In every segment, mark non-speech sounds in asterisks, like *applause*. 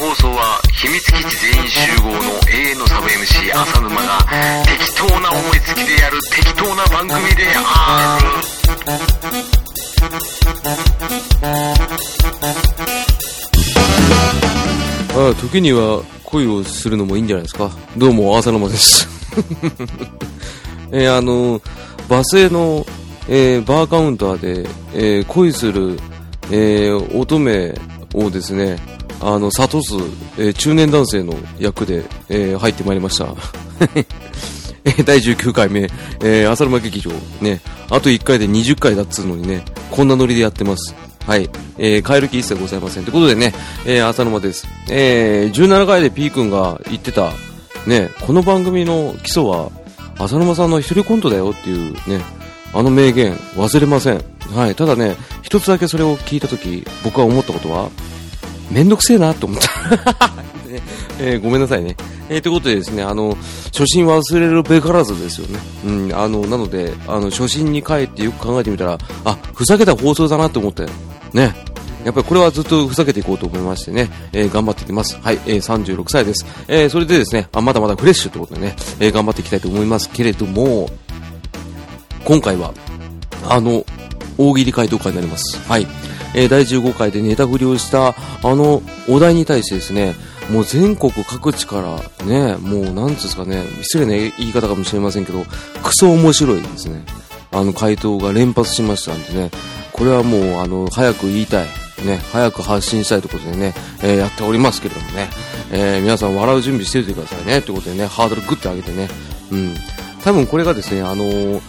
放送は秘密基地全員集合の永遠のサブ MC 浅沼が適当な思いつきでやる適当な番組であるああ時には恋をするのもいいんじゃないですか？どうも浅沼です。*laughs* えー、あのバスへの、えー、バーカウンターで、えー、恋する、えー、乙女をですねあの諭す、えー、中年男性の役で、えー、入ってまいりました *laughs* 第19回目、えー、浅沼劇場、ね、あと1回で20回だっつうのにね、こんなノリでやってます。はい。えー、変える気一切ございません。ということでね、えー、浅沼です。えー、17回で P 君が言ってた、ね、この番組の基礎は、浅沼さんの一人コントだよっていうね、あの名言、忘れません。はい。ただね、一つだけそれを聞いたとき、僕は思ったことは、めんどくせえなと思った。ね *laughs* えー、ごめんなさいね。えー、ということでですね、あの、初心忘れるべからずですよね。うん、あの、なので、あの、初心に帰ってよく考えてみたら、あ、ふざけた放送だなって思ったよ。ね。やっぱりこれはずっとふざけていこうと思いましてね、えー、頑張っていきます。はい、えー、36歳です。え、それでですね、あ、まだまだフレッシュということでね、え、頑張っていきたいと思いますけれども、今回は、あの、大喜利回答会になります。はい。えー、第15回でネタ振りをしたあのお題に対してですね、もう全国各地からね、もうなんつうですかね、失礼な言い方かもしれませんけど、クソ面白いですね。あの回答が連発しましたんでね、これはもうあの、早く言いたい。ね、早く発信したいということでね、えー、やっておりますけれどもね、えー、皆さん笑う準備しておいてくださいね、ということでね、ハードルグッて上げてね、うん。多分これがですね、あのー、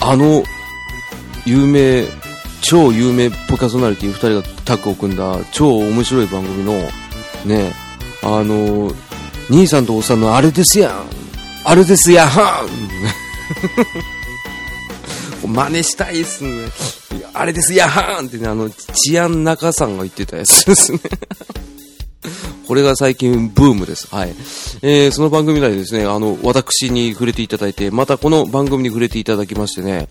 あの、有名超有名ポカソナリティ2人がタッグを組んだ超面白い番組のねあの兄さんとおっさんのあれですやん。あれですやはん。*laughs* 真似したいっすね。あれですやはんってねあの治安中さんが言ってたやつですね。*laughs* これが最近ブームです。はい。えー、その番組内でですね、あの、私に触れていただいて、またこの番組に触れていただきましてね、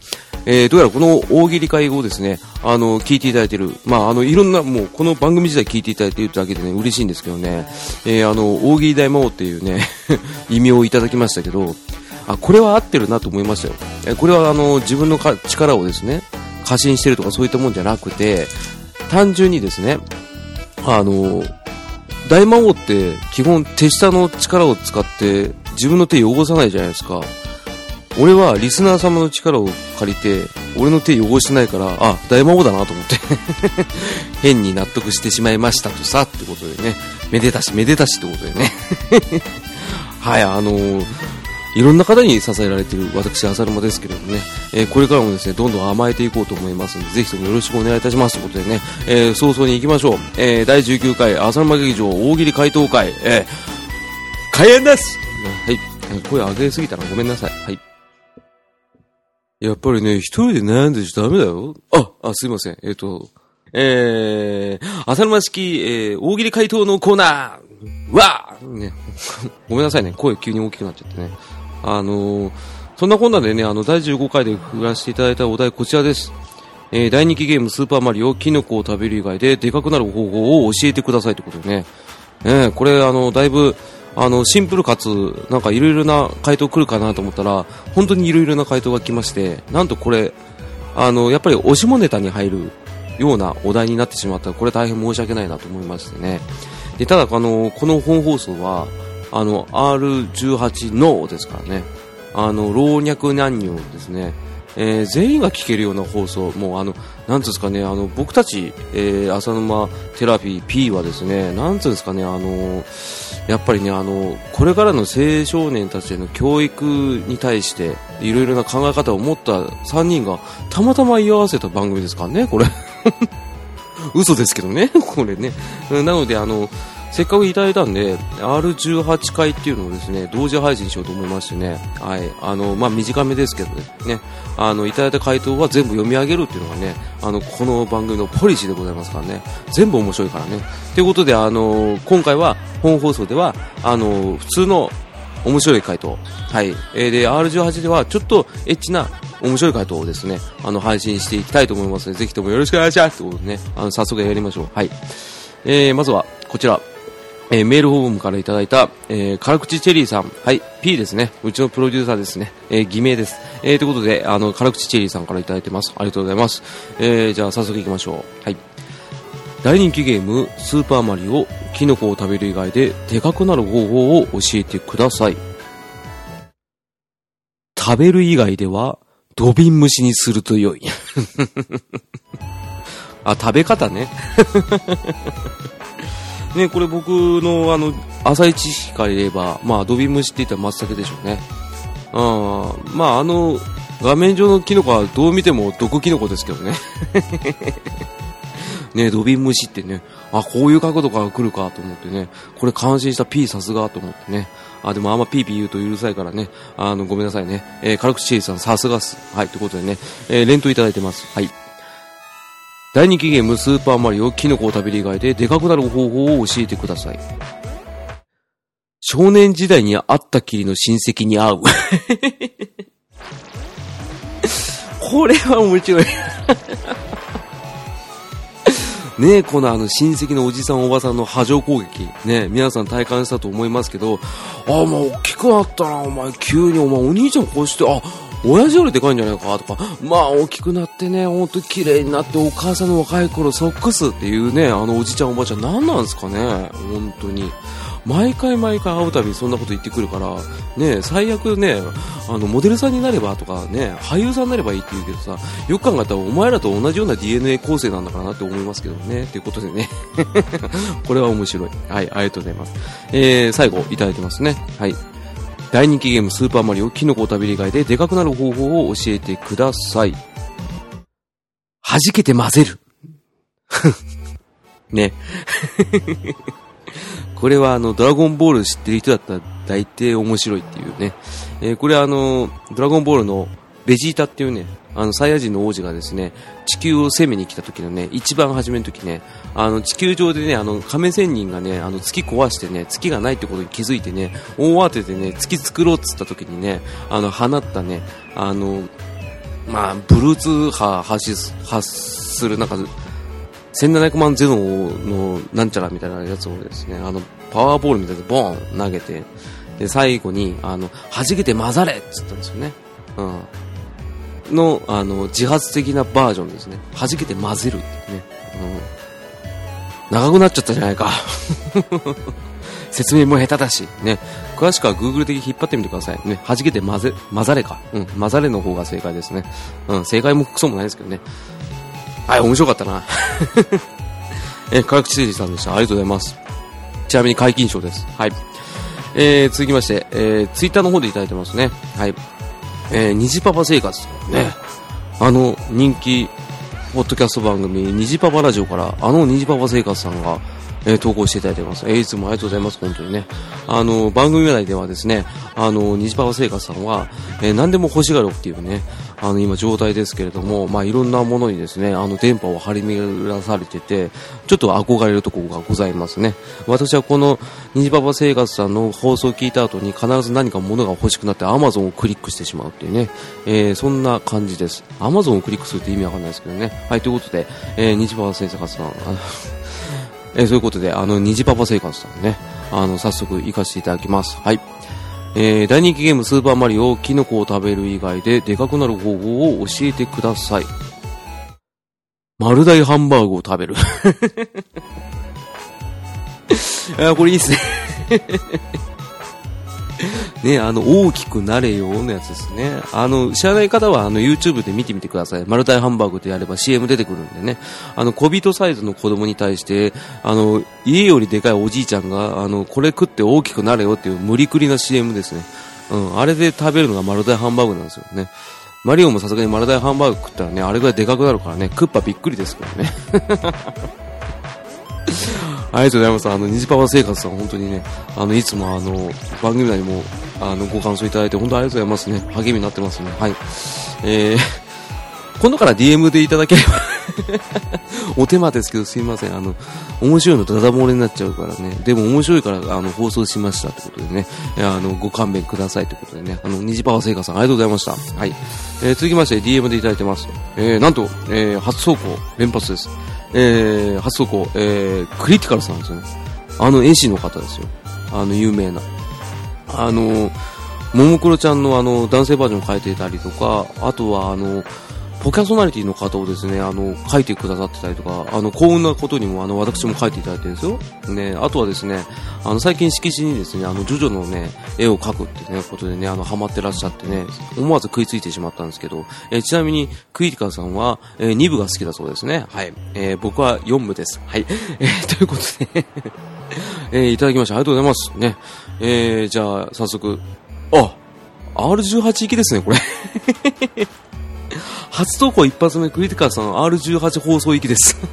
えー、どうやらこの大喜利会をですね、あの、聞いていただいてる、まあ、あの、いろんな、もう、この番組自体聞いていただいているだけでね、嬉しいんですけどね、えー、あの、大喜利大魔王っていうね、*laughs* 異名をいただきましたけど、あ、これは合ってるなと思いましたよ。えこれはあの、自分のか力をですね、過信してるとかそういったもんじゃなくて、単純にですね、あの、大魔王って基本手下の力を使って自分の手汚さないじゃないですか。俺はリスナー様の力を借りて、俺の手汚してないから、あ、大魔王だなと思って *laughs* 変に納得してしまいましたとさ、ってことでね。めでたし、めでたしってことでね *laughs* はい、あのー、いろんな方に支えられている私、浅沼ですけれどもね、えー、これからもですね、どんどん甘えていこうと思いますので、ぜひともよろしくお願いいたしますということでね、えー、早々に行きましょう。えー、第19回浅沼劇場大喜利回答会、えー、開演ですはい。声上げすぎたらごめんなさい。はい。やっぱりね、一人で悩んでちゃダメだよ。あ、あ、すいません。えっ、ー、と、えー、浅沼式、えー、大喜利回答のコーナーわーね、ごめんなさいね。声急に大きくなっちゃってね。あのー、そんなこんなでね、あの、第15回で振らせていただいたお題こちらです。えー、大人気ゲームスーパーマリオ、キノコを食べる以外ででかくなる方法を教えてくださいってことでね。えー、これ、あの、だいぶ、あの、シンプルかつ、なんかいろいろな回答来るかなと思ったら、本当にいろいろな回答が来まして、なんとこれ、あの、やっぱり押しもネタに入るようなお題になってしまったら、これ大変申し訳ないなと思いましてね。で、ただ、あの、この本放送は、あの、R18 のですからね、あの、老若男女ですね、えー、全員が聞けるような放送、もうあの、なんつうんですかね、あの、僕たち、えー、浅沼テラピー P はですね、なんつうんですかね、あの、やっぱりね、あの、これからの青少年たちへの教育に対して、いろいろな考え方を持った3人が、たまたま居合わせた番組ですからね、これ。*laughs* 嘘ですけどね、これね。なので、あの、せっかくいただいたんで、R18 回っていうのをですね、同時配信しようと思いましてね、はい、あの、まあ、短めですけどね、あの、いただいた回答は全部読み上げるっていうのがね、あの、この番組のポリシーでございますからね、全部面白いからね。ということで、あの、今回は本放送では、あの、普通の面白い回答、はい、えー、で、R18 ではちょっとエッチな面白い回答をですね、あの、配信していきたいと思いますので、ぜひともよろしくお願いしますということでね、あの、早速やりましょう。はい。えー、まずは、こちら。えーメールフォームからいただいた、えー、辛口チェリーさん。はい、P ですね。うちのプロデューサーですね。えー偽名です。えーということで、あの、辛口チェリーさんからいただいてます。ありがとうございます。えーじゃあ早速行きましょう。はい。大人気ゲーム、スーパーマリオ、キノコを食べる以外で、でかくなる方法を教えてください。食べる以外では、土瓶蒸しにすると良い。*laughs* あ、食べ方ね。*laughs* ね、これ僕のあの、浅い知識から言えば、まあ、土瓶蒸しって言ったら松茸でしょうね。うん。まあ、あの、画面上のキノコはどう見ても毒キノコですけどね。*laughs* ね、土瓶蒸しってね、あ、こういう角度から来るかと思ってね、これ感心した P さすがと思ってね。あ、でもあんまピーピー言うとうるさいからね、あの、ごめんなさいね。えー、軽口チェリーさんさすがっす。はい、ということでね、えー、連投いただいてます。はい。大人気ゲームスーパーマリオキノコを食べる以外ででかくなる方法を教えてください。少年時代に会ったきりの親戚に会う。*laughs* これは面白い。*laughs* ねえ、このあの親戚のおじさんおばさんの波状攻撃、ね皆さん体感したと思いますけど、あ、お前大きくなったな、お前急にお前お兄ちゃんこうして、あ、親父よりでかいんじゃないかとか、まあ大きくなってね、ほんと綺麗になってお母さんの若い頃ソックスっていうね、あのおじちゃんおばあちゃん何なんですかね、本当に。毎回毎回会うたびにそんなこと言ってくるから、ね、最悪ね、あの、モデルさんになればとかね、俳優さんになればいいって言うけどさ、よく考えたらお前らと同じような DNA 構成なんだからなって思いますけどね、ということでね。*laughs* これは面白い。はい、ありがとうございます。えー、最後、いただいてますね。はい。大人気ゲームスーパーマリオキノコを食べる以外ででかくなる方法を教えてください。弾けて混ぜる。*laughs* ね。*laughs* これはあの、ドラゴンボール知ってる人だったら大抵面白いっていうね。えーこれはあの、ドラゴンボールのベジータっていうね、あの、サイヤ人の王子がですね、地球を攻めに来た時のね、一番初めの時ね、あの、地球上でね、あの、仮面仙人がね、あの、月壊してね、月がないってことに気づいてね、大慌てでね、月作ろうっつった時にね、あの、放ったね、あの、まあ、ブルーツ波発す発する、なんか、1700万ゼロのなんちゃらみたいなやつをですね、あの、パワーボールみたいなボーン投げて、で、最後に、あの、弾けて混ざれっつったんですよね。うん。の、あの、自発的なバージョンですね。弾けて混ぜるってね。うん。長くなっちゃったじゃないか。*laughs* 説明も下手だし、ね。詳しくは Google 的に引っ張ってみてください。ね。弾けて混ぜ、混ざれか。うん。混ざれの方が正解ですね。うん。正解もクソもないですけどね。はい、面白かったな。*laughs* え、科学チリさんでした。ありがとうございます。ちなみに解禁賞です。はい。えー、続きまして、えー、ツイッターの方でいただいてますね。はい。えー、虹パパ生活。ね。あの、人気、ポッドキャスト番組、虹パパラジオから、あの虹パパ生活さんが、えー投稿していただいてます。えーいつもありがとうございます、本当にね。あの、番組内ではですね、あの、虹パパ生活さんは、えー何でも欲しがるっていうね、あの、今状態ですけれども、まあ、いろんなものにですね、あの、電波を張り巡らされてて、ちょっと憧れるところがございますね。私はこの、虹パパ生活さんの放送を聞いた後に必ず何か物が欲しくなって Amazon をクリックしてしまうっていうね、えーそんな感じです。Amazon をクリックするって意味わかんないですけどね。はい、ということで、えー、虹パパ生活さん、えーそういうことで、あの、虹パパ生活さんね、あの、早速行かせていただきます。はい。えー大人気ゲームスーパーマリオ、キノコを食べる以外ででかくなる方法を教えてください。丸大ハンバーグを食べる。*laughs* あこれいいっすね。ね、あの、大きくなれよのやつですね。あの、知らない方は、あの、YouTube で見てみてください。マルタイハンバーグでやれば CM 出てくるんでね。あの、小人サイズの子供に対して、あの、家よりでかいおじいちゃんが、あの、これ食って大きくなれよっていう無理くりな CM ですね。うん、あれで食べるのがマルタイハンバーグなんですよね。マリオもさすがにマルタイハンバーグ食ったらね、あれぐらいでかくなるからね、クッパびっくりですけどね。ありがとうございます。あの、虹パパ生活さん、本当にね、あの、いつもあの、番組内にも、あの、ご感想いただいて、本当ありがとうございますね。励みになってますね。はい。えー、*laughs* 今度から DM でいただければ *laughs* お手間ですけどすいません。あの、面白いのダダ漏れになっちゃうからね。でも面白いから、あの、放送しましたってことでね。あの、ご勘弁くださいってことでね。あの、虹パパ生活さん、ありがとうございました。はい。えー、続きまして DM でいただいてます。えー、なんと、えー、初走行、連発です。えー、初投稿、えー、クリティカルさんですよね。あの絵師の方ですよ。あの、有名な。あの、ももクロちゃんのあの、男性バージョン変えていたりとか、あとはあの、ポキャソナリティの方をですね、あの、書いてくださってたりとか、あの、幸運なことにも、あの、私も書いていただいてるんですよ。ね、あとはですね、あの、最近色紙にですね、あの、ジョジョのね、絵を描くってね、ことでね、あの、ハマってらっしゃってね、思わず食いついてしまったんですけど、えーちなみに、クイティカさんは、え2部が好きだそうですね。はい。えー僕は4部です。はい。*laughs* えーということで、*laughs* えーいただきました。ありがとうございます。ね。えーじゃあ、早速、あ R18 行きですね、これ。初投稿一発目、クリティカルさん R18 放送行きです。*laughs*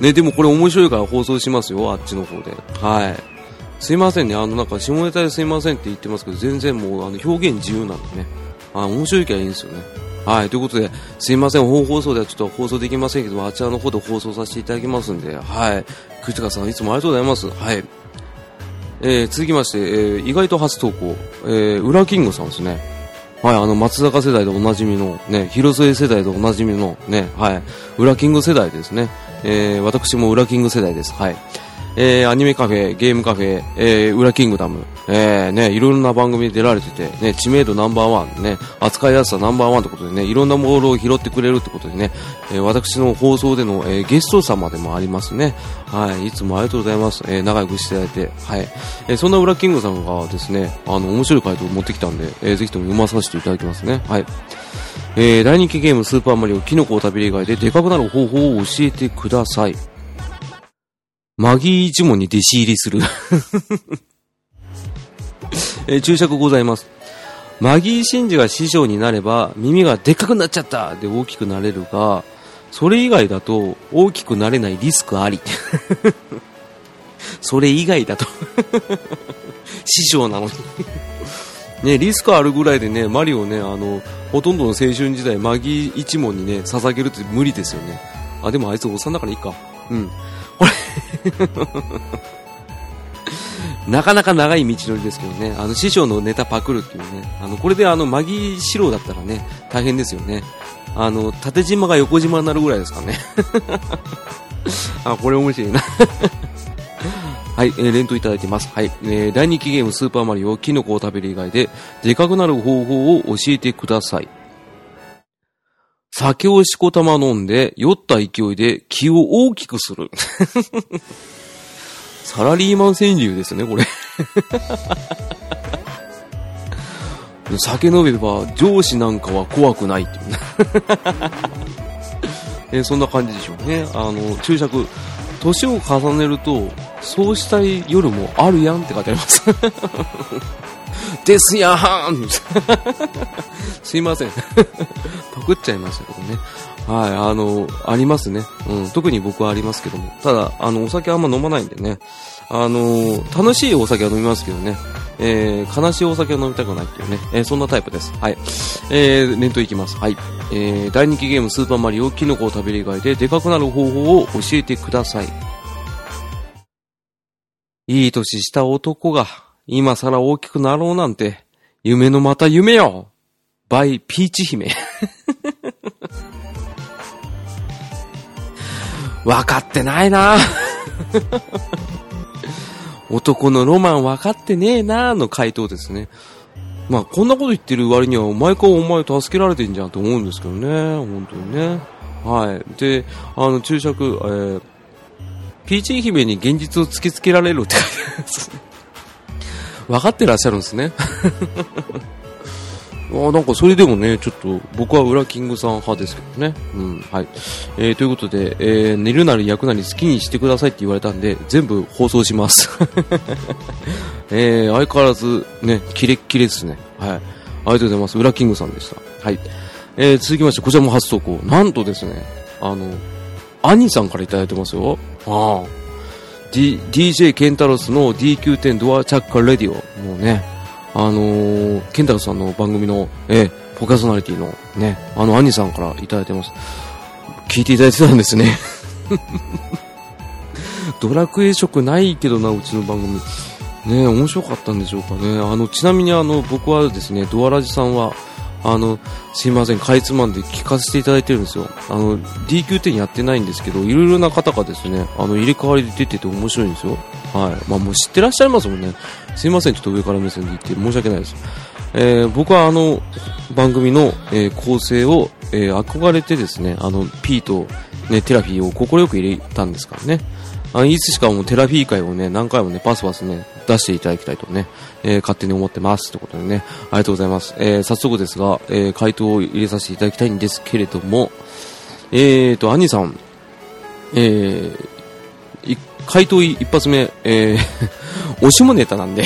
ね、でもこれ面白いから放送しますよ、あっちの方で。はい。すいませんね、あの、なんか下ネタですいませんって言ってますけど、全然もう、あの、表現自由なんでね。あ、面白いからいいんですよね。はい、ということで、すいません、本放送ではちょっと放送できませんけど、あちらの方で放送させていただきますんで、はい。クリティカルさん、いつもありがとうございます。はい。えー、続きまして、えー、意外と初投稿、えー、ウラキングさんですね。はい、あの、松坂世代でおなじみの、ね、広末世代でおなじみの、ね、はい、裏キング世代ですね。えー、私も裏キング世代です。はい。えー、アニメカフェ、ゲームカフェ、えー、ウラキングダム、えー、ね、いろんな番組に出られてて、ね、知名度ナンバーワン、ね、扱いやすさナンバーワンってことでね、いろんなモールを拾ってくれるってことでね、えー、私の放送での、えー、ゲスト様でもありますね。はい、いつもありがとうございます。えー、仲良くしていただいて、はい。えー、そんなウラキングさんがですね、あの、面白い回答を持ってきたんで、えー、ぜひとも読まさせていただきますね。はい。えー、大人気ゲームスーパーマリオキノコを食べる以外ででかくなる方法を教えてください。マギー一門に弟子入りする。*laughs* えー注釈ございます。マギー真司が師匠になれば耳がでっかくなっちゃったで大きくなれるが、それ以外だと大きくなれないリスクあり。*laughs* それ以外だと。*laughs* 師匠なのに。ね、リスクあるぐらいでね、マリオね、あの、ほとんどの青春時代、マギー一門にね、捧げるって無理ですよね。あ、でもあいつおっさんだからいいか。うん。これ *laughs* なかなか長い道のりですけどね、あの、師匠のネタパクるっていうね、あの、これであの、マギー四郎だったらね、大変ですよね。あの、縦島が横島になるぐらいですかね。*laughs* あ、これ面白いな。*laughs* はい、えー、連投いただいてます。はい、えー、大人気ゲームスーパーマリオ、キノコを食べる以外で、でかくなる方法を教えてください。酒をしこたま飲んで、酔った勢いで気を大きくする。*laughs* サラリーマン川柳ですね、これ。*laughs* 酒飲めば上司なんかは怖くないっていうねそんな感じでしょうね。あの、注釈。年を重ねると、そうしたい夜もあるやんって書いてあります。*laughs* ですやーん *laughs* すいません。*laughs* パクっちゃいましたけどね。はい、あの、ありますね。うん、特に僕はありますけども。ただ、あの、お酒あんま飲まないんでね。あの、楽しいお酒は飲みますけどね。えー、悲しいお酒は飲みたくないっていうね。えーそんなタイプです。はい。えー、念頭いきます。はい。えー、大人気ゲームスーパーマリオ、キノコを食べる以外ででかくなる方法を教えてください。いい年した男が、今更大きくなろうなんて、夢のまた夢よバイ、ピーチ姫。*laughs* 分かってないな *laughs* 男のロマン分かってねえなの回答ですね。まあ、こんなこと言ってる割には、毎回お前助けられてんじゃんと思うんですけどね。本当にね。はい。で、あの、注釈、えー、ピーチ姫に現実を突きつけられるって書いてあります。分かってらっしゃるんですね。*laughs* あなんかそれでもね、ちょっと僕はウラキングさん派ですけどね。うん、はい。えー、ということで、えー、寝るなり焼くなり好きにしてくださいって言われたんで、全部放送します。*laughs* えー、相変わらずね、キレッキレですね。はい。ありがとうございます。ウラキングさんでした。はい。えー、続きまして、こちらも初投稿。なんとですね、あの、兄さんからいただいてますよ。ああ。D、DJ ケンタロスの DQ10 ドアチャッカレディオ。もうね、あのー、ケンタロスさんの番組の、えー、ポカソナリティのね、あの兄さんからいただいてます。聞いていただいてたんですね。*laughs* ドラクエ色ないけどな、うちの番組。ね面白かったんでしょうかね。あの、ちなみにあの、僕はですね、ドアラジさんは、あの、すいません、かいつまんで聞かせていただいてるんですよ。あの、DQ10 やってないんですけど、いろいろな方がですね、あの、入れ替わりで出てて面白いんですよ。はい。まあもう知ってらっしゃいますもんね。すいません、ちょっと上から目線で言って申し訳ないです。えー、僕はあの、番組の、えー、構成を、えー、憧れてですね、あの、P と、ね、テラフィーを快く入れたんですからね。あいつしかもうテラフィー会をね、何回もね、パスパスね、出していただきたいとね、えー、勝手に思ってますということでね、ありがとうございます。えー、早速ですが、えー、回答を入れさせていただきたいんですけれども、えーと、兄さん、えー、回答一発目、えー、*laughs* 押しもネタなんで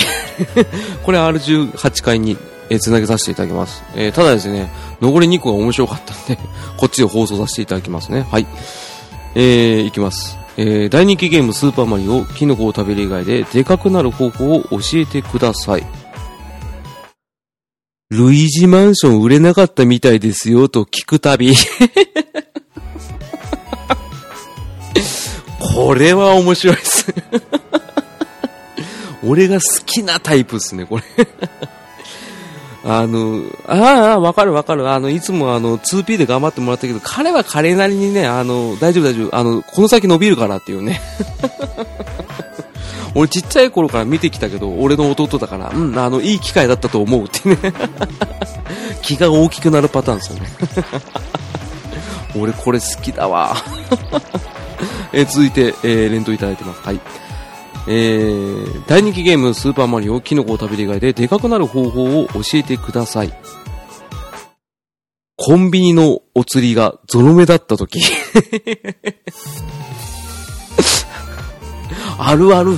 *laughs* これ R18 回に、えー、つなげさせていただきます。えー、ただですね、残り2個が面白かったんでこっちで放送させていただきますね。はい。えー、いきます。えー、大人気ゲームスーパーマリオ、キノコを食べる以外ででかくなる方法を教えてください。ルイージマンション売れなかったみたいですよと聞くたび。*laughs* これは面白いっす。俺が好きなタイプっすね、これあの、ああ、わかるわかる。あの、いつもあの、2P で頑張ってもらったけど、彼は彼なりにね、あの、大丈夫大丈夫。あの、この先伸びるからっていうね。*laughs* 俺ちっちゃい頃から見てきたけど、俺の弟だから、うん、あの、いい機会だったと思うってね。*laughs* 気が大きくなるパターンですよね。*laughs* 俺これ好きだわ。え続いて、えー、連投いただいてます。はい。えー、大人気ゲームスーパーマリオキノコを食べる以外ででかくなる方法を教えてください。コンビニのお釣りがゾロ目だった時。*laughs* あるある。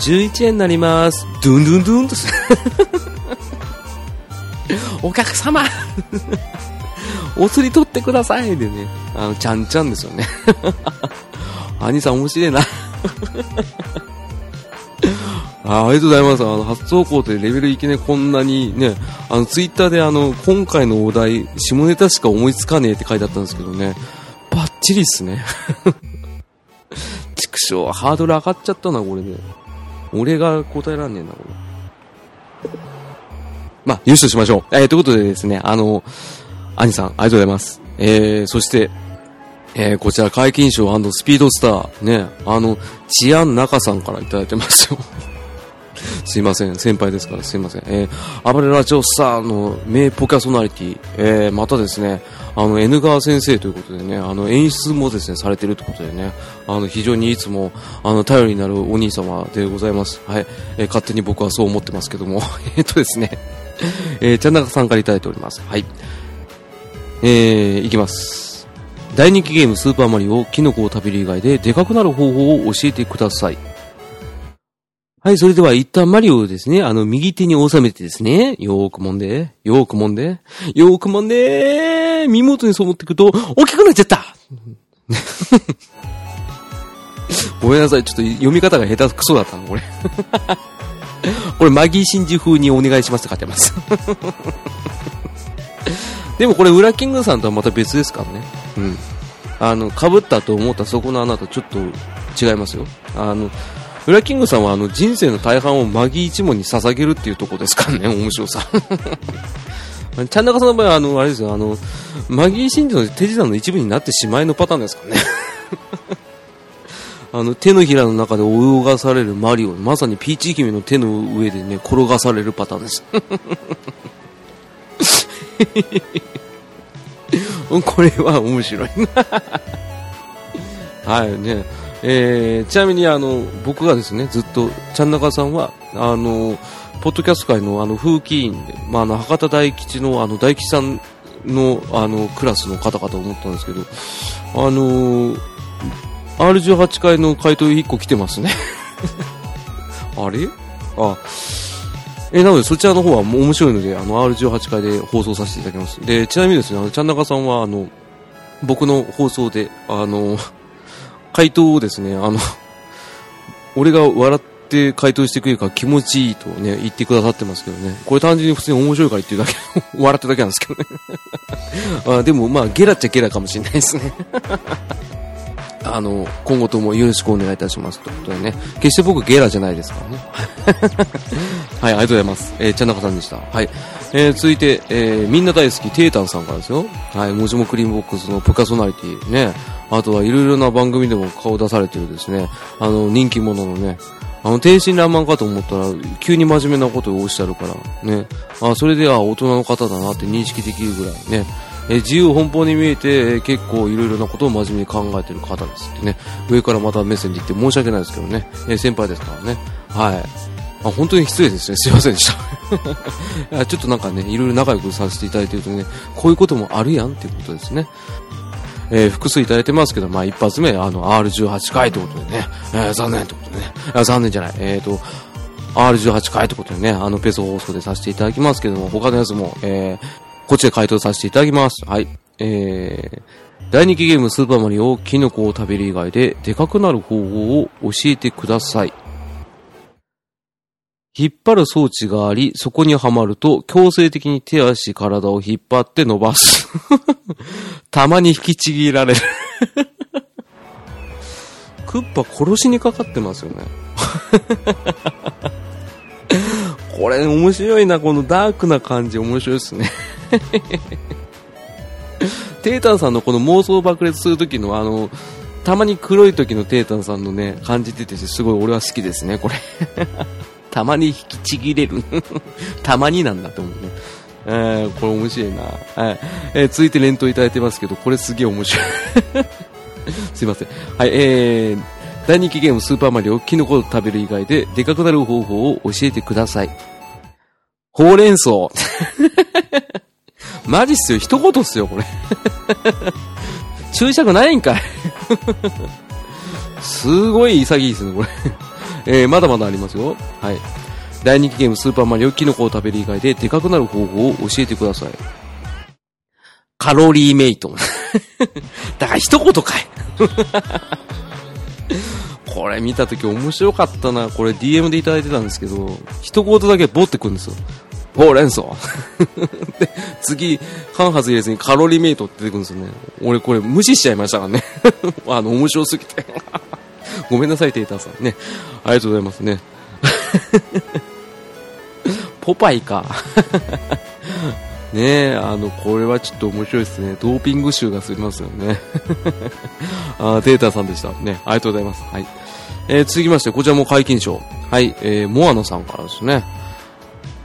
11円になります。ドゥンドゥンドゥンとお客様。お釣り取ってください。でね、あの、ちゃんちゃんですよね。兄さん面白いな *laughs* あありがとうございます。あの、初投稿でレベルいきなりこんなにね、あの、ツイッターであの、今回のお題、下ネタしか思いつかねえって書いてあったんですけどね、バッチリっすね。*laughs* 畜生、ハードル上がっちゃったな、これね。俺が答えらんねえな、これ。まあ、優勝しましょう。えー、ということでですね、あの、兄さん、ありがとうございます。えー、そして、えー、こちら、解禁賞スピードスター、ね、あの、治安中さんからいただいてますよ。*laughs* すいません、先輩ですからすいません。えー、暴れラジオスターの名ポキャソナリティ、えー、またですね、あの、N 川先生ということでね、あの、演出もですね、されてるということでね、あの、非常にいつも、あの、頼りになるお兄様でございます。はい。えー、勝手に僕はそう思ってますけども、*laughs* えっとですね、えー、ちゃんなかさんからいただいております。はい。えー、いきます。大人気ゲームスーパーマリオキノコを食べる以外ででかくなる方法を教えてください。はい、それでは一旦マリオをですね、あの、右手に収めてですね、よーく揉んで、よーく揉んで、よーく揉んで、身元にそう持ってくと、大きくなっちゃった *laughs* ごめんなさい、ちょっと読み方が下手くそだったの、これ。これ、マギー真珠風にお願いしますって書いてます。でもこれ、ウラキングさんとはまた別ですからね。うん。あの、被ったと思ったそこのあなたちょっと違いますよ。あの、ウラキングさんはあの人生の大半をマギー一門に捧げるっていうとこですからね、*laughs* 面白さ。ちゃん中さんの場合は、あの、あれですよ、あの、マギー真珠の手品の一部になってしまいのパターンですからね。*laughs* あの、手のひらの中で泳がされるマリオ、まさにピーチ姫の手の上でね、転がされるパターンです。*laughs* これは面白い。*laughs* はいね。えー、ちなみにあの、僕がですね、ずっと、ちゃんなかさんは、あの、ポッドキャスト界のあの、風紀委員で、まあ、あの、博多大吉のあの、大吉さんのあの、クラスの方かと思ったんですけど、あの R18 回の回答1個来てますね *laughs* あれ？あ、えー、なのでそちらの方はもう面白いので、あの、R18 回で放送させていただきます。で、ちなみにですね、あの、ちゃんなかさんは、あの、僕の放送で、あの、回答をですね、あの、俺が笑って回答してくれるから気持ちいいとね、言ってくださってますけどね。これ単純に普通に面白いから言ってるだけ、*laughs* 笑ってるだけなんですけどね。*laughs* あでもまあ、ゲラっちゃゲラかもしれないですね。*laughs* あの、今後ともよろしくお願いいたします。ということでね、決して僕ゲラじゃないですからね。*laughs* はい、ありがとうございます。えー、ちゃなかさんでした。はい。えー、続いて、えー、みんな大好き、テータンさんからですよ。はい、もじもクリームボックスのプカソナリティ、ね。あとはいろいろな番組でも顔出されてるですね、あの、人気者のね、あの、天真爛漫かと思ったら、急に真面目なことをおっしゃるから、ね。あ、それで、あ、大人の方だなって認識できるぐらいね。え自由奔放に見えて、え結構いろいろなことを真面目に考えてる方ですってね。上からまた目線で言って申し訳ないですけどね。え先輩ですからね。はい。あ、本当に失礼ですね。すいませんでした。*laughs* ちょっとなんかね、いろいろ仲良くさせていただいてるとね、こういうこともあるやんっていうことですね。えー複数いただいてますけど、まあ一発目、あの、R18 回ということでね、えー残念ということでね、あ残念じゃない、えっ、と、R18 回ということでね、あの、ペソ放送でさせていただきますけども、他のやつも、えこっちで回答させていただきます。はい。えー、第2期ゲームスーパーマリオ、キノコを食べる以外で、でかくなる方法を教えてください。引っ張る装置があり、そこにはまると、強制的に手足、体を引っ張って伸ばす。*laughs* たまに引きちぎられる。*laughs* クッパ殺しにかかってますよね。*laughs* これ面白いな、このダークな感じ面白いですね。*laughs* テータンさんのこの妄想爆裂する時のあの、たまに黒い時のテータンさんのね、感じててすごい俺は好きですね、これ。*laughs* たまに引きちぎれる。*laughs* たまになんだと思うね。えー、これ面白いな。はい。えー、続いて連投いただいてますけど、これすげえ面白い。すいません。はい、えー、大人気ゲームスーパーマリオ、キノコを食べる以外で、でかくなる方法を教えてください。ほうれん草。マジっすよ、一言っすよ、これ。注釈ないんかい。*laughs* すごい潔いですね、これ。えー、まだまだありますよ。はい。大人気ゲームスーパーマリオ、キノコを食べる以外で、でかくなる方法を教えてください。カロリーメイト。*laughs* だから一言かい。*laughs* これ見たとき面白かったな。これ DM でいただいてたんですけど、一言だけボってくるんですよ。ほうれん草。*laughs* で、次、間髪入れずにカロリーメイトって出てくるんですよね。俺これ無視しちゃいましたからね。*laughs* あの、面白すぎて。*laughs* ごめんなさい、テーターさんね。ありがとうございますね。ポパイか。ねえ、あの、これはちょっと面白いですね。ドーピング臭がすみますよね。あーテータさんでした。ね、ありがとうございます。はい。えー、続きまして、こちらも解禁賞。はい、えー、モアナさんからですね。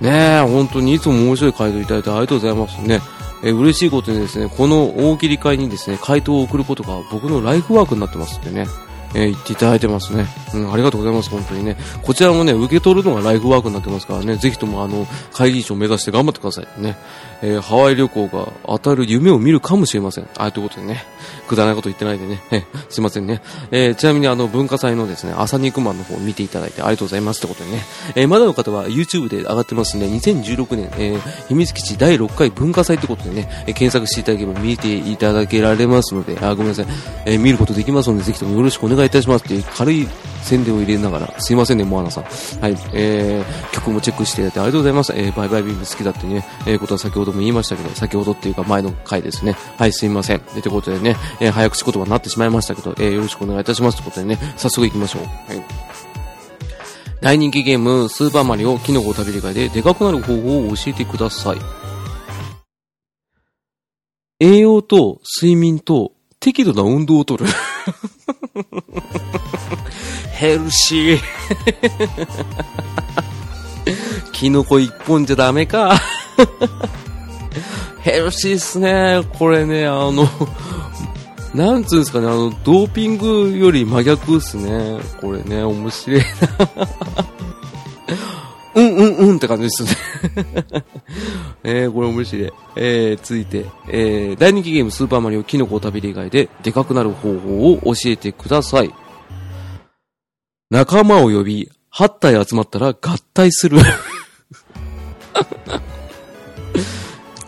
ねえ、本当にいつも面白い回答いただいてありがとうございますね。え嬉しいことにですね、この大喜利会にですね、回答を送ることが僕のライフワークになってますんでね、えー言っていただいてますね。うん、ありがとうございます、本当にね。こちらもね、受け取るのがライフワークになってますからね、ぜひともあの、会議長を目指して頑張ってくださいね。えーハワイ旅行が当たる夢を見るかもしれません。あ、ということでね、くだらないこと言ってないでね、え *laughs* すいませんね。えーちなみにあの、文化祭のですね、朝肉マンの方を見ていただいてありがとうございますってことでね、えーまだの方は YouTube で上がってますね、2016年、えー秘密基地第6回文化祭ってことでね、えー検索していただければ見ていただけられますので、あ、ごめんなさい、えー見ることできますので、ぜひともよろしくお願いいたしますっていう軽い宣伝を入れながら、すいませんね、モアナさん。はい、えー、曲もチェックしていただいてありがとうございます。えー、バイバイビーム好きだってね、えー、ことは先ほども言いましたけど、先ほどっていうか前の回ですね。はい、すいません。ということでね、えー、早口言葉になってしまいましたけど、えー、よろしくお願いいたしますということでね、早速行きましょう。はい。大人気ゲーム、スーパーマリオ、キノコを食べる以外で、でかくなる方法を教えてください。栄養と睡眠と適度な運動をとる。*laughs* ヘルシー。*laughs* キノコ一本じゃダメか。*laughs* ヘルシーっすね。これね、あの、なんつうんですかね、あの、ドーピングより真逆っすね。これね、面白いな。*laughs* うんうんうんって感じですね。*laughs* えー、これ面白い。えー、続いて、えー、大人気ゲームスーパーマリオキノコを食べる以外で、でかくなる方法を教えてください。仲間を呼び、8体集まったら合体する。*laughs*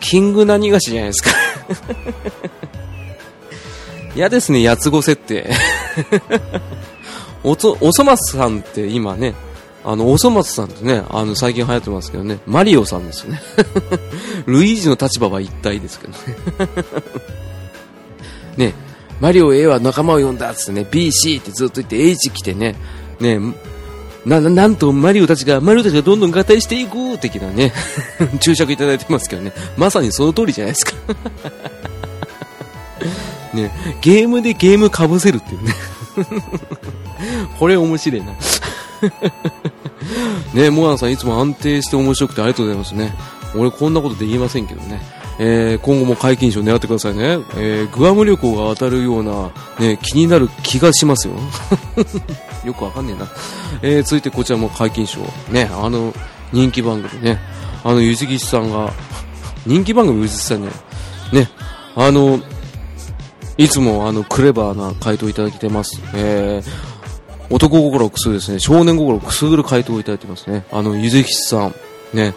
キング何がしじゃないですか。嫌ですね、八つ子設定。*laughs* おそ、おそ松さんって今ね、あの、おそ松さんってね、あの、最近流行ってますけどね、マリオさんですよね。*laughs* ルイージの立場は一体ですけどね。*laughs* ね、マリオ A は仲間を呼んだっつってね、BC ってずっと言って H 来てね、ね、な、なんとマリオたちが、マリオたちがどんどん合体していく的なね、注釈いただいてますけどね、まさにその通りじゃないですか。ね、ゲームでゲームかぶせるっていうね。*laughs* これ面白いな。*laughs* ね、モアナさんいつも安定して面白くてありがとうございますね。俺こんなことできませんけどね。えー、今後も解禁賞狙ってくださいね。えー、グアム旅行が当たるような、ね、気になる気がしますよ。*laughs* よくわかんねえな。えー、続いてこちらも解禁賞。ね、あの、人気番組ね。あの、ゆずきさんが、人気番組ゆずきさんね。ね、あの、いつもあの、クレバーな回答いただいてます。えー、男心をくすぐるですね、少年心をくすぐる回答をいただいてますね。あの、ゆずきさん、ね、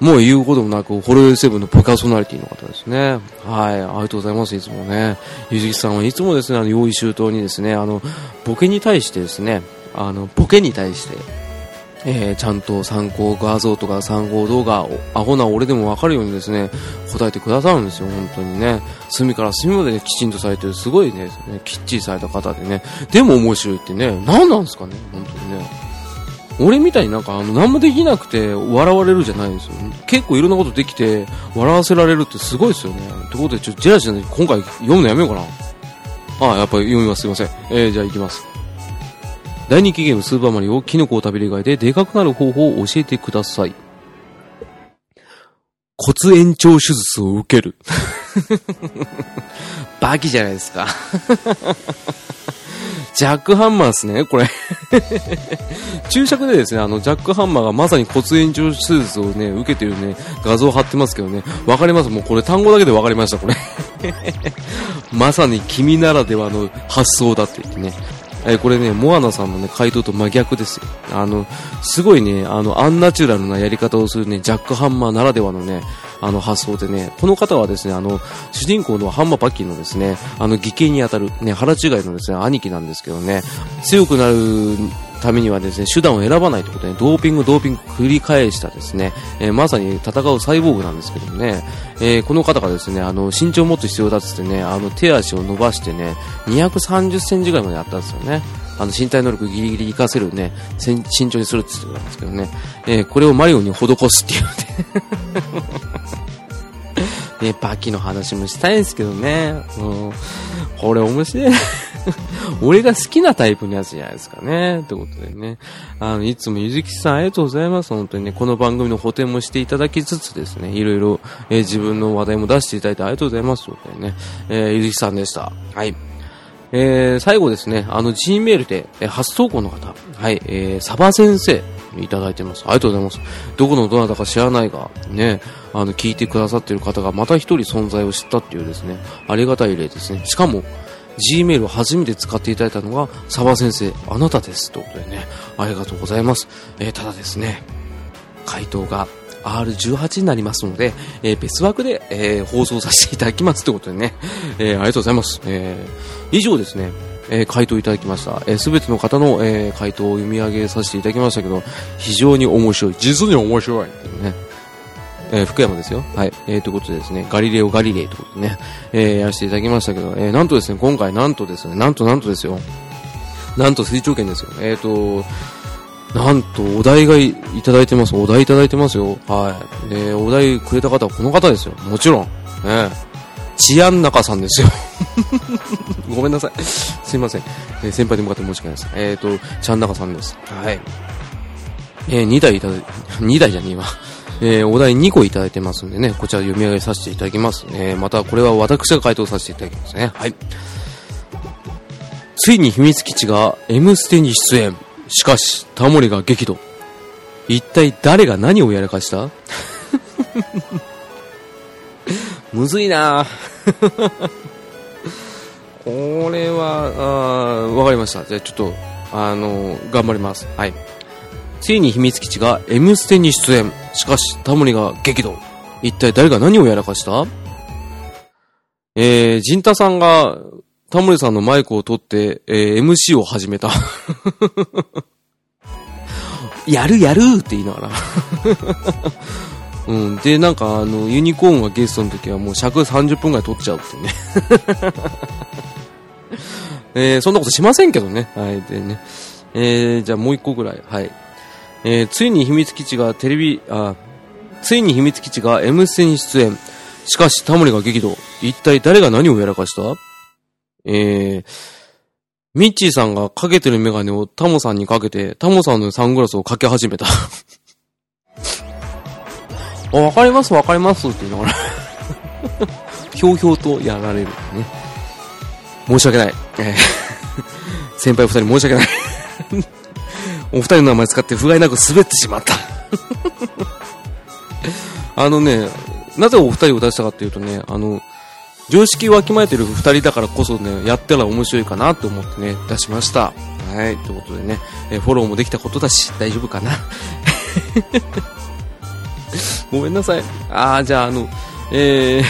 もう言うこともなく、ホロヨセブンのパーソナリティの方ですね。はい、ありがとうございます、いつもね。ゆずきさんはいつもですね、あの、用意周到にですね、あの、ボケに対してですね、あの、ボケに対して、えー、ちゃんと参考画像とか参考動画を、アホな俺でもわかるようにですね、答えてくださるんですよ、本当にね。隅から隅まで、ね、きちんとされてる、すごいね、きっちりされた方でね。でも面白いってね、何なんですかね、本当にね。俺みたいになんかあの何もできなくて笑われるじゃないですよ結構いろんなことできて笑わせられるってすごいですよねってことでちょっとジェラシーで今回読むのやめようかなあやっぱり読みますすいませんえー、じゃあ行きます大人気ゲームスーパーマリオキノコを食べる以外ででかくなる方法を教えてください。骨延長手術を受ける。*laughs* バキじゃないですか。*laughs* ジャックハンマーですね、これ。*laughs* 注釈でですね、あの、ジャックハンマーがまさに骨延長手術をね、受けてるね、画像を貼ってますけどね、わかります？もうこれ単語だけでわかりました、これ。まさに君ならではの発想だって言ってね。えこれね、モアナさんのね、回答と真逆ですよ。あの、すごいね、あの、アンナチュラルなやり方をするね、ジャックハンマーならではのね、あの発想でね、この方はですね、あの、主人公のハンマーパッキンのですね、あの、義兄にあたる、ね、腹違いのですね、兄貴なんですけどね、強くなるためにはですね、手段を選ばないということで、ドーピング、ドーピング繰り返したですね、えー、まさに戦うサイボーグなんですけどもね、えー、この方がですね、あの、身長を持つ必要だっつってね、あの、手足を伸ばしてね、230センチぐらいまでやったんですよね。あの身体能力ギリギリ活かせるね、身長にするって言ってたんですけどね、えー、これをマリオに施すっていうね。*laughs* ね、バキの話もしたいんですけどね。うん、これ面白い。*laughs* 俺が好きなタイプのやつじゃないですかね。ってことでね。あの、いつもゆずきさんありがとうございます。本当にね、この番組の補填もしていただきつつですね、いろいろ、えー、自分の話題も出していただいてありがとうございます。ということでね、えー、ゆずきさんでした。はい。えー、最後ですね、あの、G メールで、えー、初投稿の方、はい、えー、サバ先生、いただいてます。ありがとうございます。どこのどなたか知らないが、ね、あの、聞いてくださっている方がまた一人存在を知ったっていうですね、ありがたい例ですね。しかも、Gmail を初めて使っていただいたのが、サバ先生、あなたです。ということでね、ありがとうございます。えー、ただですね、回答が R18 になりますので、えー、別枠で、えー、放送させていただきますということでね、えー、ありがとうございます。え以上ですね、えー、回答いただきました。えー、全ての方の、えー、回答を読み上げさせていただきましたけど、非常に面白い。実に面白い。ね。えー、福山ですよ。はい。えー、ということでですね、ガリレオ・ガリレイということでね、えー、やらせていただきましたけど、えー、なんとですね、今回なんとですね、なんとなんとですよ。なんと水長券ですよ。えっ、ー、と、なんと、お題がいただいてます。お題いただいてますよ。はい。で、お題くれた方はこの方ですよ。もちろん。ね治安中さんですよ。*laughs* ごめんなさい。すいません。えー、先輩に向かって申し訳ないです。えっ、ー、と、ちゃん中さんです。はい。えー、2台いただい、2台じゃねえわ。えー、お題2個いただいてますんでね、こちら読み上げさせていただきます。えー、またこれは私が回答させていただきますね。はい。ついに秘密基地が M ステに出演。しかし、タモリが激怒。一体誰が何をやらかした？*laughs* むずいな *laughs* これは、あわかりました。じゃあちょっと、あの、頑張ります。はい。ついに秘密基地が M ステに出演。しかし、タモリが激怒。一体誰が何をやらかした？えー、ジンタさんが、タモリさんのマイクを取って、えー、MC を始めた。*laughs* やるやるって言いながら *laughs* うん。で、なんか、あの、ユニコーンがゲストの時はもう尺30分ぐらい取っちゃうってね *laughs* えー、そんなことしませんけどね。はい。でね。えー、じゃあもう一個ぐらい。はい。えー、ついに秘密基地がテレビ、あ、ついに秘密基地が M ステに出演。しかし、タモリが激怒。一体誰が何をやらかした？えー、ミッチーさんがかけてるメガネをタモさんにかけて、タモさんのサングラスをかけ始めた。*laughs* あ、わかりますわかりますって言いながら *laughs* ひょうひょうとやられるね。申し訳ない。えー、先輩二人申し訳ない *laughs* お二人の名前使って不甲斐なく滑ってしまった *laughs* あのね、なぜお二人を出したかっていうとね、あの、常識をわきまえてる二人だからこそね、やったら面白いかなと思ってね、出しました。はい、ということでね、えフォローもできたことだし、大丈夫かな *laughs* ごめんなさい。あー、じゃあ、あの、え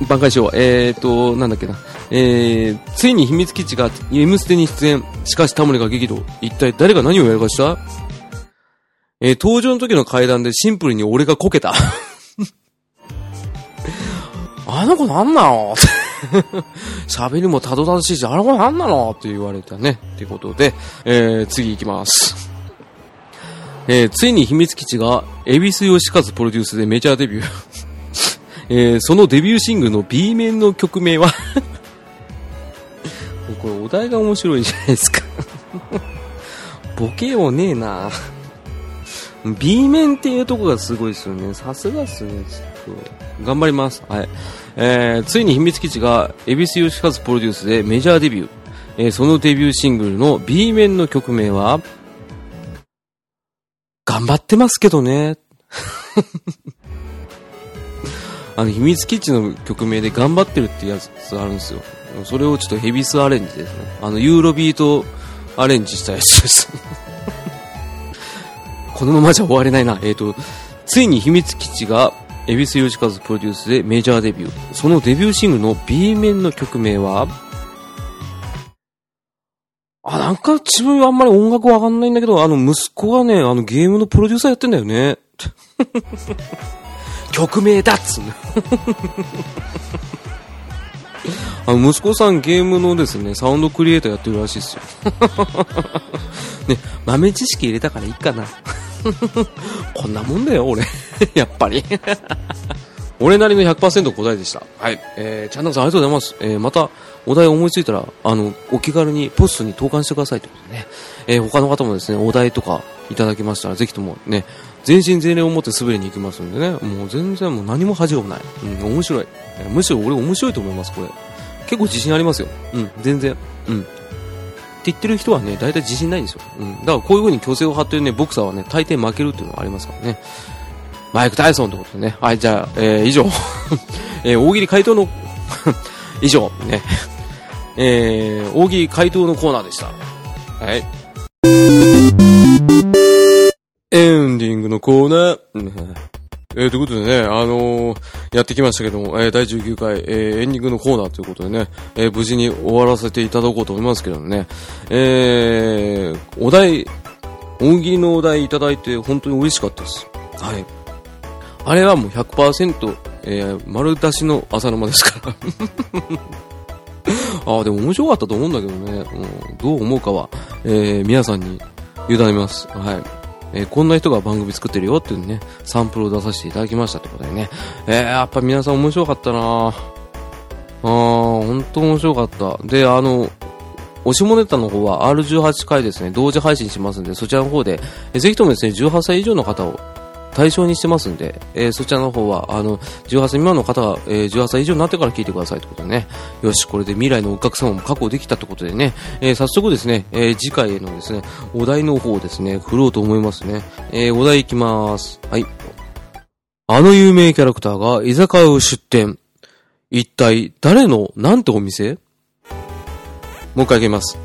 ー、挽回しよう。えーと、なんだっけな。えー、ついに秘密基地が M ステに出演。しかしタモリが激怒。一体誰が何をやらかしたえー、登場の時の階段でシンプルに俺がこけた。*laughs* あの子なんなの？*laughs* 喋りもたどたどしいし、あの子なんなの？って言われたね。ってことで、えー、次行きます。えー、ついに秘密基地が、恵比寿義和プロデュースでメジャーデビュー。*laughs* えー、そのデビューシングルの B 面の曲名は？これお題が面白いじゃないですか *laughs* ボケよねえな B 面っていうとこがすごいですよね。さすがっすね。ちょっと、頑張ります。はい。えー、ついに秘密基地が、恵比寿義和プロデュースでメジャーデビュー。えー、そのデビューシングルの B 面の曲名は、頑張ってますけどね。*laughs* あの、秘密基地の曲名で頑張ってるってやつあるんですよ。それをちょっとヘビスアレンジですね。あの、ユーロビートアレンジしたやつです。*laughs* このままじゃ終われないな。えっ、ー、と、ついに秘密基地が、恵比寿義和プロデュースでメジャーデビュー。そのデビューシングルの B 面の曲名は、あ、なんか自分あんまり音楽わかんないんだけど、あの息子がね、あのゲームのプロデューサーやってんだよね。*laughs* 曲名だっつうのあの息子さんゲームのですね、サウンドクリエイターやってるらしいですよ。*laughs* ね、豆知識入れたからいいかな。*laughs* こんなもんだよ、俺。*laughs* やっぱり。俺なりの100%答えでした。はい。えー、チャンナルさんありがとうございます。えー、また、お題思いついたら、あの、お気軽にポストに投函してくださいということでね。えー、他の方もですね、お題とかいただきましたら、ぜひともね、全身全霊を持って滑りに行きますんでね、もう全然もう何も恥じようがない。うん、面白い。むしろ俺面白いと思います、これ。結構自信ありますよ。うん、全然。うん。って言ってる人はね、大体自信ないんですよ。うん。だからこういう風に虚勢を張ってるね、ボクサーはね、大抵負けるっていうのがありますからね。マイク・タイソンってことでね。はい、じゃあ、えー、以上。*laughs* えー、大喜利回答の *laughs* 以上、ね。えー、大喜利回答のコーナーでした。はい。エンディングのコーナー。*laughs* えー、ということでね、あのー、やってきましたけども、えー、第19回、えー、エンディングのコーナーということでね、えー、無事に終わらせていただこうと思いますけどね、えー、お題、大喜利のお題いただいて本当に嬉しかったです。はい。あれはもう100%、えー、丸出しの朝の間ですから。*laughs* ああ、でも面白かったと思うんだけどね、うん、どう思うかは、えー、皆さんに委ねます。はい。えー、こんな人が番組作ってるよっていうね、サンプルを出させていただきましたってことでね。えー、やっぱ皆さん面白かったなあー、ほんと面白かった。で、あの、おしもネタの方は R18 回ですね、同時配信しますんで、そちらの方で、えー、ぜひともですね、18歳以上の方を対象にしてますんで、えー、そちらの方は、あの、18歳未満の方が、えー、18歳以上になってから聞いてくださいってことでね。よし、これで未来のお客様も確保できたってことでね、えー、早速ですね、え次回へのですね、お題の方をですね、振ろうと思いますね。えお題いきまーす。はい。あの有名キャラクターが居酒屋を出店。一体誰のなんてお店？もう一回言います。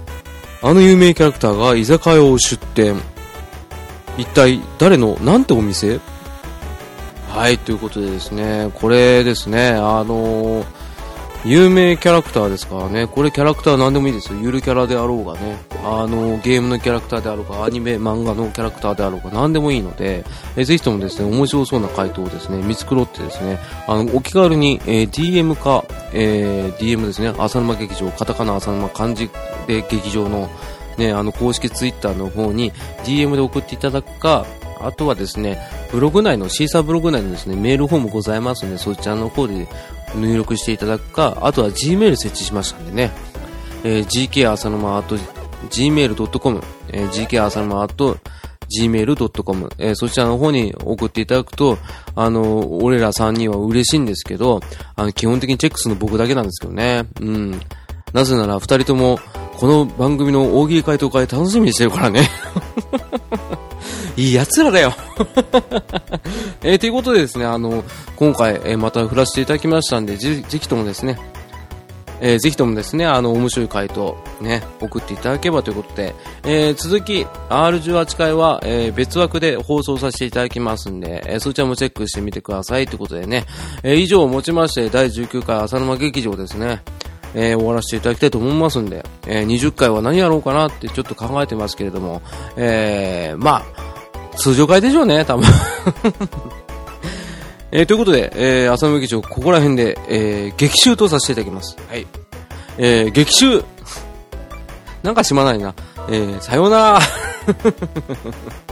あの有名キャラクターが居酒屋を出店。一体誰のなんてお店？はい、ということでですね、これですね、あのー、有名キャラクターですからね、これキャラクター何でもいいですよ。ゆるキャラであろうがね、あの、ゲームのキャラクターであろうが、アニメ、漫画のキャラクターであろうが、何でもいいので、えー、ぜひともですね、面白そうな回答をですね、見繕ってですね、あの、お気軽に、えー、DM か、えー、DM ですね、浅沼劇場、カタカナ浅沼漢字で劇場の、ね、あの、公式ツイッターの方に DM で送っていただくか、あとはですね、ブログ内の、シーサーブログ内のですね、メールフォームございますので、そちらの方で入力していただくか、あとは Gmail 設置しましたんでね、えー、gk 浅沼 at gmail.com、えー、gk 浅沼 at gmail.com、えー、そちらの方に送っていただくと、あの、俺ら3人は嬉しいんですけど、あの、基本的にチェックするの僕だけなんですけどね。うん。なぜなら、二人とも、この番組の大喜利回答会楽しみにしてるからね。いい奴らだよ *laughs* えー、ということでですね、あの、今回、えー、また振らせていただきましたんで、ぜぜひともですね、えー、ぜひともですね、あの、面白い回答、ね、送っていただければということで、えー、続き、R18 回は、えー、別枠で放送させていただきますんで、えー、そちらもチェックしてみてくださいということでね、えー、以上をもちまして、第19回浅沼劇場ですね、えー、終わらせていただきたいと思いますんで、えー、20回は何やろうかなってちょっと考えてますけれども、えー、まあ、通常回でしょうね、多分 *laughs* えー、ということで、えー、浅野劇場、ここら辺で、えー、劇集とさせていただきます。はい。えー、劇集 *laughs* なんかしまないな。えー、さようなら *laughs*